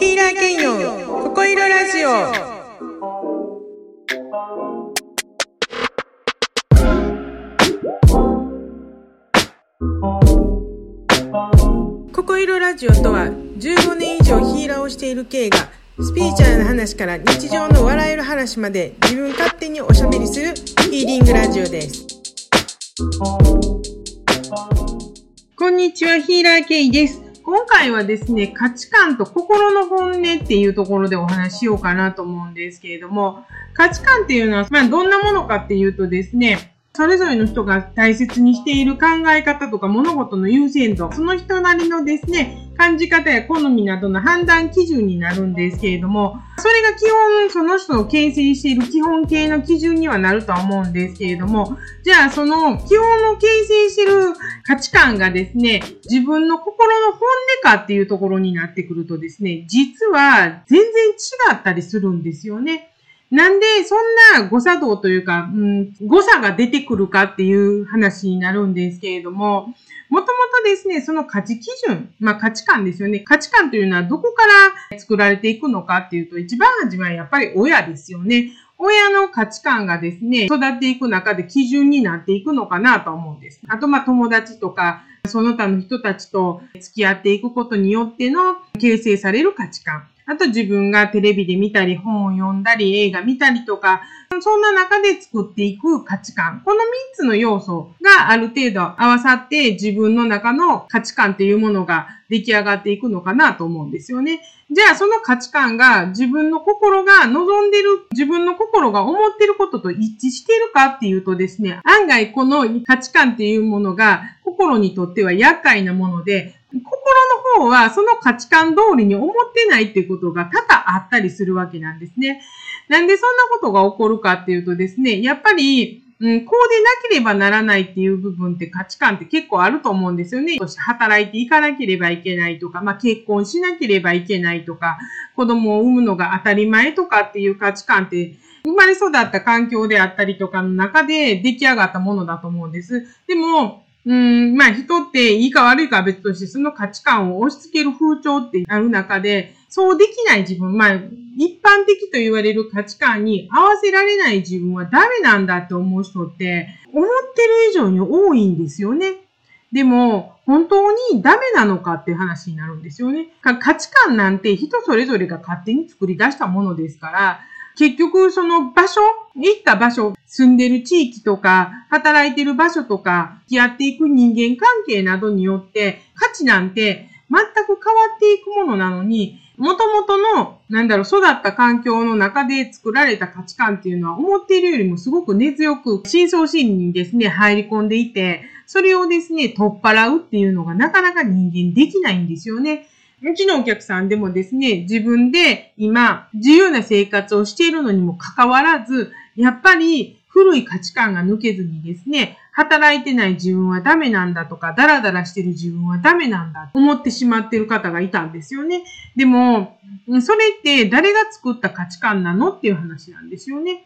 ヒーラー兼用、ここいろラジオ。ここいろラジオとは、15年以上ヒーラーをしている K が、スピーチュアルな話から日常の笑える話まで自分勝手におしゃべりするヒーリングラジオです。こんにちは、ヒーラー K です。今回はですね、価値観と心の本音っていうところでお話しようかなと思うんですけれども、価値観っていうのは、まあどんなものかっていうとですね、それぞれの人が大切にしている考え方とか物事の優先度、その人なりのですね、感じ方や好みなどの判断基準になるんですけれども、それが基本その人を形成している基本形の基準にはなるとは思うんですけれども、じゃあその基本を形成している価値観がですね、自分の心の本音かっていうところになってくるとですね、実は全然違ったりするんですよね。なんで、そんな誤作動というか、うん、誤差が出てくるかっていう話になるんですけれども、もともとですね、その価値基準、まあ価値観ですよね。価値観というのはどこから作られていくのかっていうと、一番初めはやっぱり親ですよね。親の価値観がですね、育っていく中で基準になっていくのかなと思うんです。あと、まあ友達とか、その他の人たちと付き合っていくことによっての形成される価値観。あと自分がテレビで見たり、本を読んだり、映画見たりとか、そんな中で作っていく価値観。この3つの要素がある程度合わさって自分の中の価値観っていうものが出来上がっていくのかなと思うんですよね。じゃあその価値観が自分の心が望んでる、自分の心が思ってることと一致してるかっていうとですね、案外この価値観っていうものが心にとっては厄介なもので、心の方はその価値観通りに思ってないっていうことが多々あったりするわけなんですね。なんでそんなことが起こるかっていうとですね、やっぱり、うん、こうでなければならないっていう部分って価値観って結構あると思うんですよね。働いていかなければいけないとか、まあ結婚しなければいけないとか、子供を産むのが当たり前とかっていう価値観って生まれ育った環境であったりとかの中で出来上がったものだと思うんです。でも、うん、まあ人っていいか悪いかは別として、その価値観を押し付ける風潮ってある中で、そうできない自分、まあ一般的と言われる価値観に合わせられない自分はダメなんだって思う人って、思ってる以上に多いんですよね。でも、本当にダメなのかっていう話になるんですよね。価値観なんて人それぞれが勝手に作り出したものですから、結局その場所、行った場所、住んでる地域とか、働いてる場所とか、付き合っていく人間関係などによって、価値なんて全く変わっていくものなのに、元々の、なんだろう、育った環境の中で作られた価値観っていうのは、思っているよりもすごく根強く、深層心理にですね、入り込んでいて、それをですね、取っ払うっていうのがなかなか人間できないんですよね。うちのお客さんでもですね、自分で今、自由な生活をしているのにもかかわらず、やっぱり古い価値観が抜けずにですね、働いてない自分はダメなんだとか、ダラダラしてる自分はダメなんだと思ってしまってる方がいたんですよね。でも、それって誰が作った価値観なのっていう話なんですよね。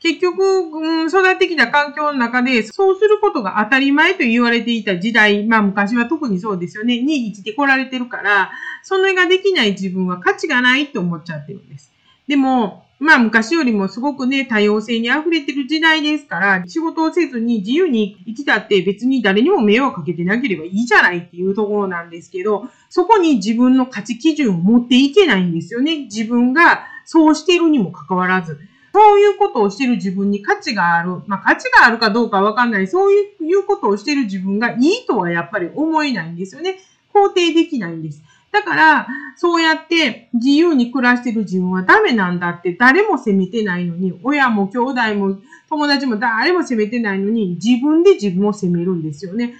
結局、うん、育ってきた環境の中で、そうすることが当たり前と言われていた時代、まあ昔は特にそうですよね、に生きてこられてるから、それができない自分は価値がないって思っちゃってるんです。でも、まあ昔よりもすごくね、多様性に溢れてる時代ですから、仕事をせずに自由に生きたって別に誰にも迷惑かけてなければいいじゃないっていうところなんですけど、そこに自分の価値基準を持っていけないんですよね。自分がそうしているにもかかわらず。そういうことをしている自分に価値がある。まあ価値があるかどうかわかんない。そういうことをしている自分がいいとはやっぱり思えないんですよね。肯定できないんです。だから、そうやって自由に暮らしてる自分はダメなんだって誰も責めてないのに、親も兄弟も友達も誰も責めてないのに、自分で自分を責めるんですよね。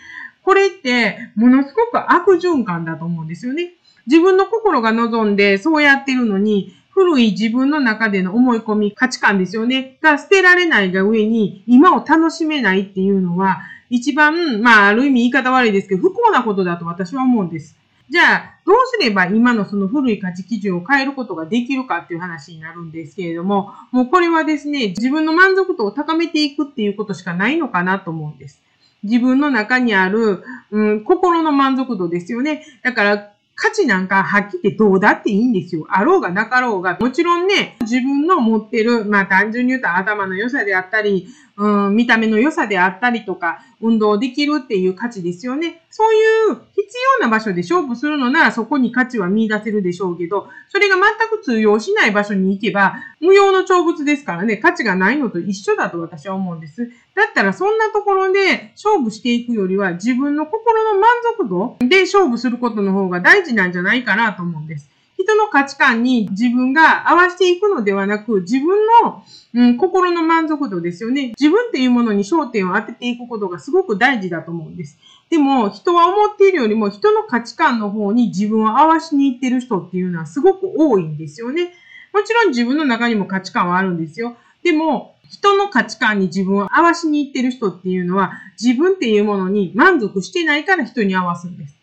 これって、ものすごく悪循環だと思うんですよね。自分の心が望んでそうやってるのに、古い自分の中での思い込み、価値観ですよね。が捨てられないが上に、今を楽しめないっていうのは、一番、まあ、ある意味言い方悪いですけど、不幸なことだと私は思うんです。じゃあ、どうすれば今のその古い価値基準を変えることができるかっていう話になるんですけれども、もうこれはですね、自分の満足度を高めていくっていうことしかないのかなと思うんです。自分の中にある、うん、心の満足度ですよね。だから、価値なんかはっきり言ってどうだっていいんですよ。あろうがなかろうが。もちろんね、自分の持ってる、まあ単純に言うと頭の良さであったり、うん、見た目の良さであったりとか、運動できるっていう価値ですよね。そういう必要な場所で勝負するのならそこに価値は見出せるでしょうけど、それが全く通用しない場所に行けば、無用の長物ですからね、価値がないのと一緒だと私は思うんです。だったらそんなところで勝負していくよりは自分の心の満足度で勝負することの方が大事なんじゃないかなと思うんです。人の価値観に自分が合わせていくのではなく、自分の、うん、心の満足度ですよね。自分っていうものに焦点を当てていくことがすごく大事だと思うんです。でも、人は思っているよりも人の価値観の方に自分を合わしに行ってる人っていうのはすごく多いんですよね。もちろん自分の中にも価値観はあるんですよ。でも、人の価値観に自分を合わしに行ってる人っていうのは、自分っていうものに満足してないから人に合わすんです。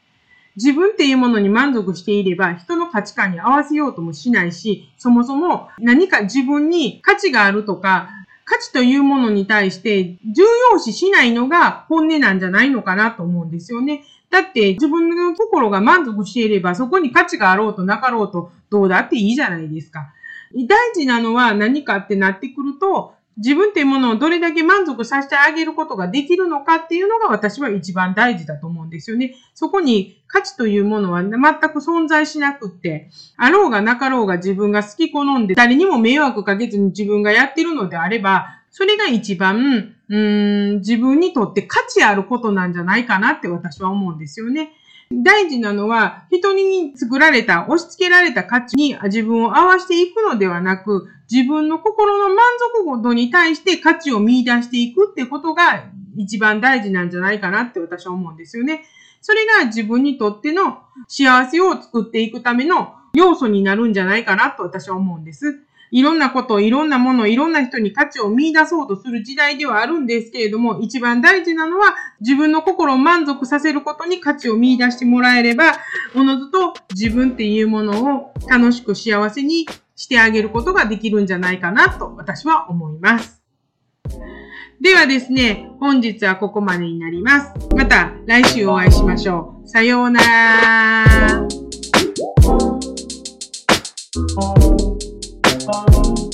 自分っていうものに満足していれば、人の価値観に合わせようともしないし、そもそも何か自分に価値があるとか、価値というものに対して重要視しないのが本音なんじゃないのかなと思うんですよね。だって自分の心が満足していればそこに価値があろうとなかろうとどうだっていいじゃないですか。大事なのは何かってなってくると、自分っていうものをどれだけ満足させてあげることができるのかっていうのが私は一番大事だと思うんですよね。そこに価値というものは全く存在しなくって、あろうがなかろうが自分が好き好んで誰にも迷惑かけずに自分がやってるのであれば、それが一番、うん、自分にとって価値あることなんじゃないかなって私は思うんですよね。大事なのは、人に作られた、押し付けられた価値に自分を合わせていくのではなく、自分の心の満足度に対して価値を見出していくってことが一番大事なんじゃないかなって私は思うんですよね。それが自分にとっての幸せを作っていくための要素になるんじゃないかなと私は思うんです。いろんなこと、いろんなもの、いろんな人に価値を見出そうとする時代ではあるんですけれども、一番大事なのは自分の心を満足させることに価値を見出してもらえれば、おのずと自分っていうものを楽しく幸せにしてあげることができるんじゃないかなと私は思います。ではですね、本日はここまでになります。また来週お会いしましょう。さようなら。Thank you.